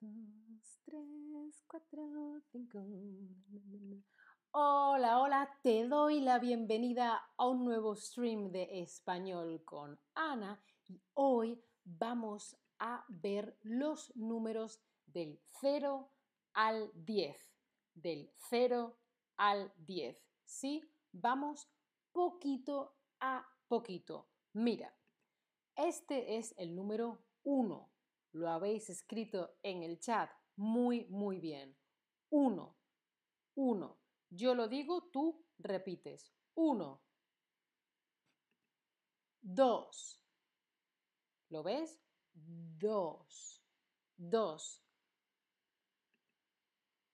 dos, tres, cuatro, cinco. Hola, hola, te doy la bienvenida a un nuevo stream de español con Ana y hoy vamos a ver los números del 0 al 10. Del 0 al 10. ¿Sí? Vamos poquito a poquito. Mira, este es el número 1 lo habéis escrito en el chat. Muy, muy bien. Uno. Uno. Yo lo digo, tú repites. Uno. Dos. ¿Lo ves? Dos. Dos.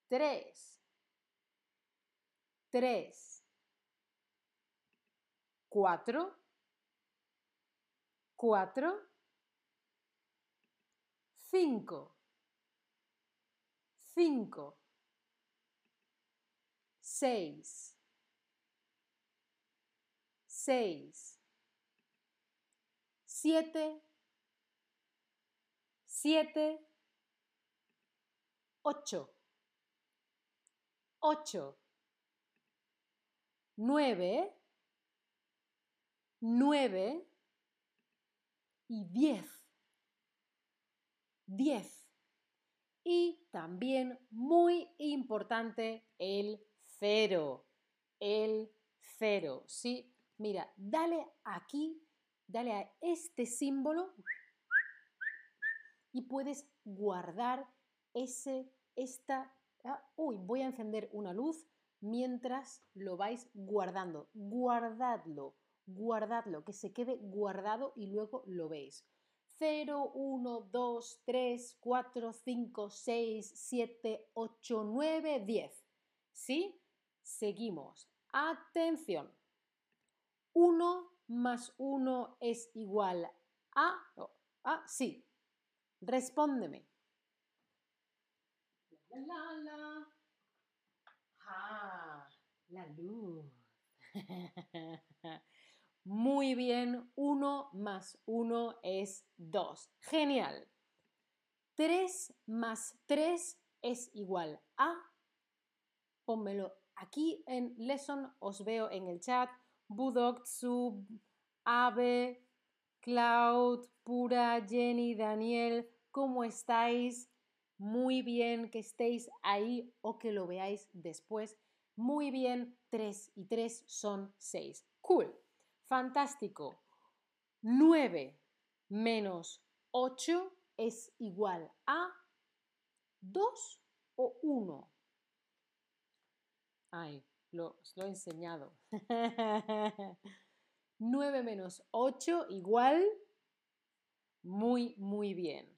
Tres. Tres. Cuatro. Cuatro cinco, cinco, seis, seis, siete, siete, ocho, ocho, nueve, nueve. Y diez. 10. Y también muy importante el cero. El cero. ¿sí? Mira, dale aquí, dale a este símbolo y puedes guardar ese, esta... Ah, uy, voy a encender una luz mientras lo vais guardando. Guardadlo, guardadlo, que se quede guardado y luego lo veis. 0, 1, 2, 3, 4, 5, 6, 7, 8, 9, 10. ¿Sí? Seguimos. Atención. 1 más 1 es igual a... Ah, sí. Respóndeme. La, la, la. Ah, la luz. Muy bien, 1 más 1 es 2. Genial. 3 más 3 es igual a... Pónmelo aquí en lesson, os veo en el chat. Budok, Sub, Ave, Cloud, Pura, Jenny, Daniel, ¿cómo estáis? Muy bien que estéis ahí o que lo veáis después. Muy bien, 3 y 3 son 6. Cool. Fantástico. 9 menos 8 es igual a 2 o 1. Ay, lo, lo he enseñado. 9 menos 8 igual. Muy, muy bien.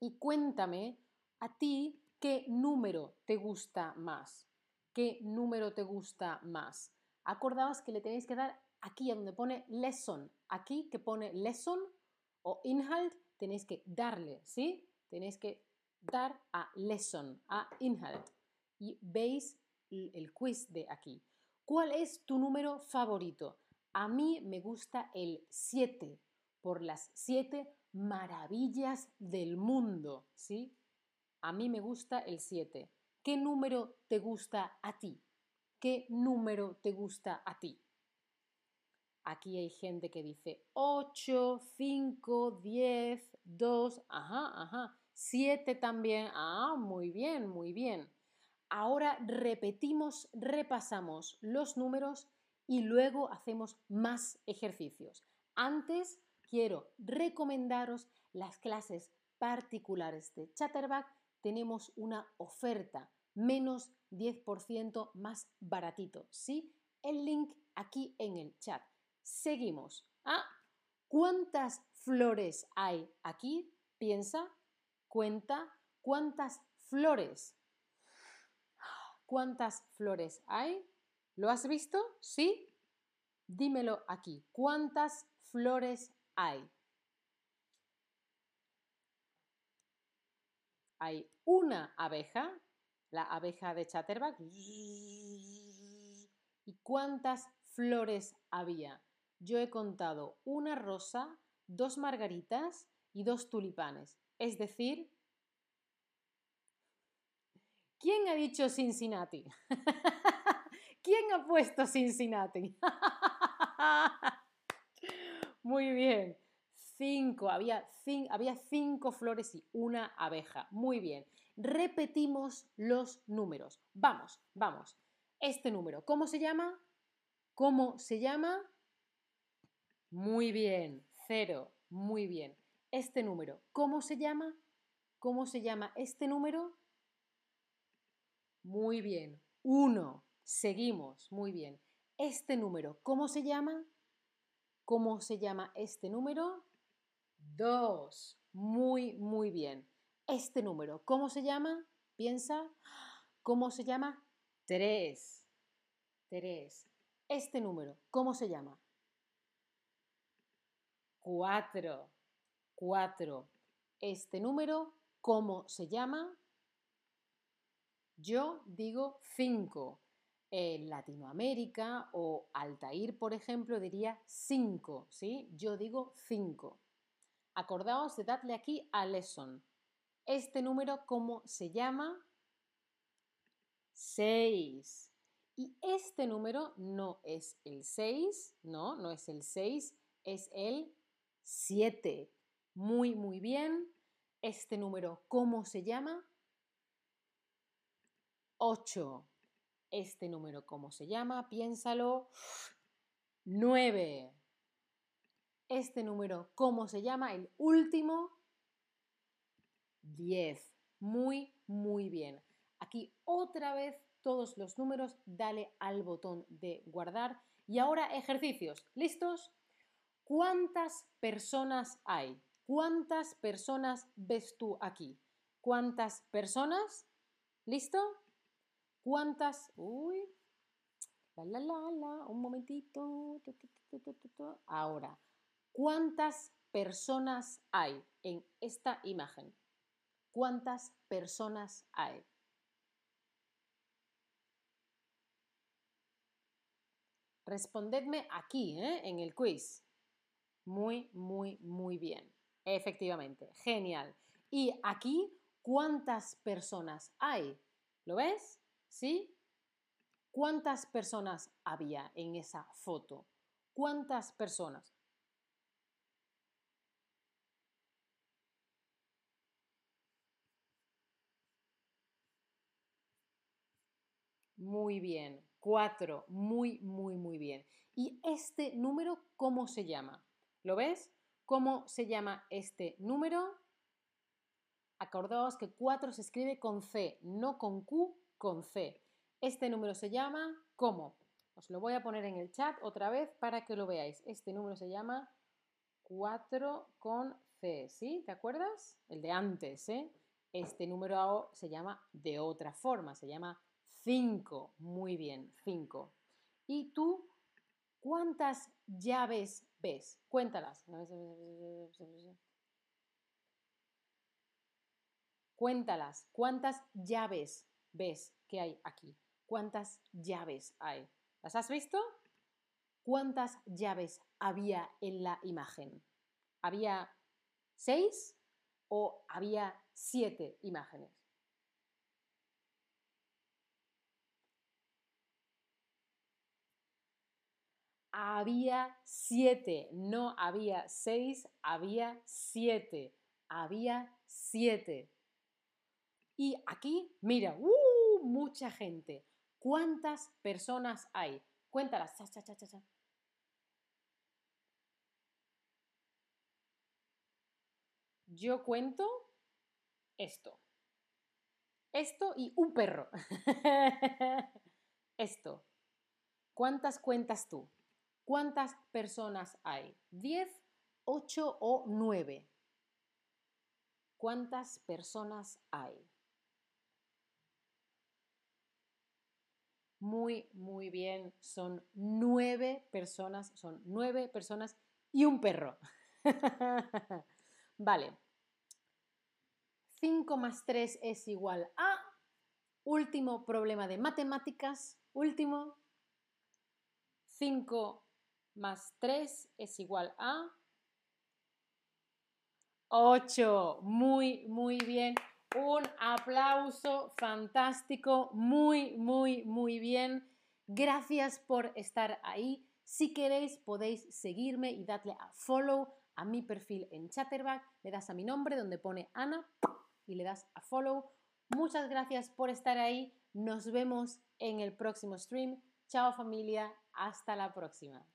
Y cuéntame a ti qué número te gusta más. ¿Qué número te gusta más? Acordaos que le tenéis que dar aquí donde pone lesson, aquí que pone lesson o inhalt, tenéis que darle, ¿sí? Tenéis que dar a lesson, a inhalt. Y veis el quiz de aquí. ¿Cuál es tu número favorito? A mí me gusta el 7, por las 7 maravillas del mundo, ¿sí? A mí me gusta el 7. ¿Qué número te gusta a ti? ¿Qué número te gusta a ti? Aquí hay gente que dice 8, 5, 10, 2, ajá, ajá, 7 también. Ah, muy bien, muy bien. Ahora repetimos, repasamos los números y luego hacemos más ejercicios. Antes quiero recomendaros las clases particulares de Chatterback. Tenemos una oferta, menos 10% más baratito, ¿sí? El link aquí en el chat. Seguimos. Ah, ¿cuántas flores hay aquí? Piensa, cuenta, ¿cuántas flores? ¿Cuántas flores hay? ¿Lo has visto? ¿Sí? Dímelo aquí. ¿Cuántas flores hay? Hay una abeja, la abeja de Chatterback. ¿Y cuántas flores había? Yo he contado una rosa, dos margaritas y dos tulipanes. Es decir, ¿Quién ha dicho Cincinnati? ¿Quién ha puesto Cincinnati? Muy bien. Cinco. Había, había cinco flores y una abeja. Muy bien. Repetimos los números. Vamos, vamos. Este número, ¿cómo se llama? ¿Cómo se llama? Muy bien. Cero. Muy bien. Este número, ¿cómo se llama? ¿Cómo se llama este número? Muy bien. Uno. Seguimos. Muy bien. Este número, ¿cómo se llama? ¿Cómo se llama este número? Dos. Muy, muy bien. Este número, ¿cómo se llama? Piensa. ¿Cómo se llama? Tres. Tres. Este número, ¿cómo se llama? Cuatro. Cuatro. Este número, ¿cómo se llama? Yo digo cinco. En Latinoamérica o Altair, por ejemplo, diría cinco, ¿sí? Yo digo cinco. Acordaos de darle aquí a lesson. Este número, ¿cómo se llama? Seis. Y este número no es el 6, no, no es el 6, es el 7. Muy, muy bien. Este número, ¿cómo se llama? 8. Este número, ¿cómo se llama? Piénsalo. 9. Este número, ¿cómo se llama? El último. 10. Muy, muy bien. Aquí otra vez todos los números, dale al botón de guardar. Y ahora ejercicios. ¿Listos? ¿Cuántas personas hay? ¿Cuántas personas ves tú aquí? ¿Cuántas personas? ¿Listo? ¿Cuántas? Uy. La, la, la, la. Un momentito. Ahora, ¿cuántas personas hay en esta imagen? ¿Cuántas personas hay? Respondedme aquí, ¿eh? en el quiz. Muy, muy, muy bien. Efectivamente, genial. Y aquí, ¿cuántas personas hay? ¿Lo ves? ¿Sí? ¿Cuántas personas había en esa foto? ¿Cuántas personas? Muy bien. Cuatro. Muy, muy, muy bien. ¿Y este número cómo se llama? ¿Lo ves? ¿Cómo se llama este número? Acordaos que 4 se escribe con C, no con Q, con C. Este número se llama ¿cómo? Os lo voy a poner en el chat otra vez para que lo veáis. Este número se llama 4 con C, ¿sí? ¿Te acuerdas? El de antes, ¿eh? Este número se llama de otra forma, se llama Cinco. Muy bien, cinco. ¿Y tú cuántas llaves ves? Cuéntalas. Cuéntalas. ¿Cuántas llaves ves que hay aquí? ¿Cuántas llaves hay? ¿Las has visto? ¿Cuántas llaves había en la imagen? ¿Había seis o había siete imágenes? Había siete, no había seis, había siete, había siete. Y aquí, mira, ¡uh! mucha gente. ¿Cuántas personas hay? Cuéntalas. Yo cuento esto. Esto y un perro. esto. ¿Cuántas cuentas tú? ¿Cuántas personas hay? ¿10, 8 o 9? ¿Cuántas personas hay? Muy, muy bien. Son nueve personas, son nueve personas y un perro. vale. 5 más 3 es igual a... Último problema de matemáticas. Último. 5 más 3 es igual a 8. Muy, muy bien. Un aplauso fantástico, muy, muy, muy bien. Gracias por estar ahí. Si queréis, podéis seguirme y darle a follow a mi perfil en Chatterback. Le das a mi nombre donde pone Ana y le das a follow. Muchas gracias por estar ahí. Nos vemos en el próximo stream. Chao familia. Hasta la próxima.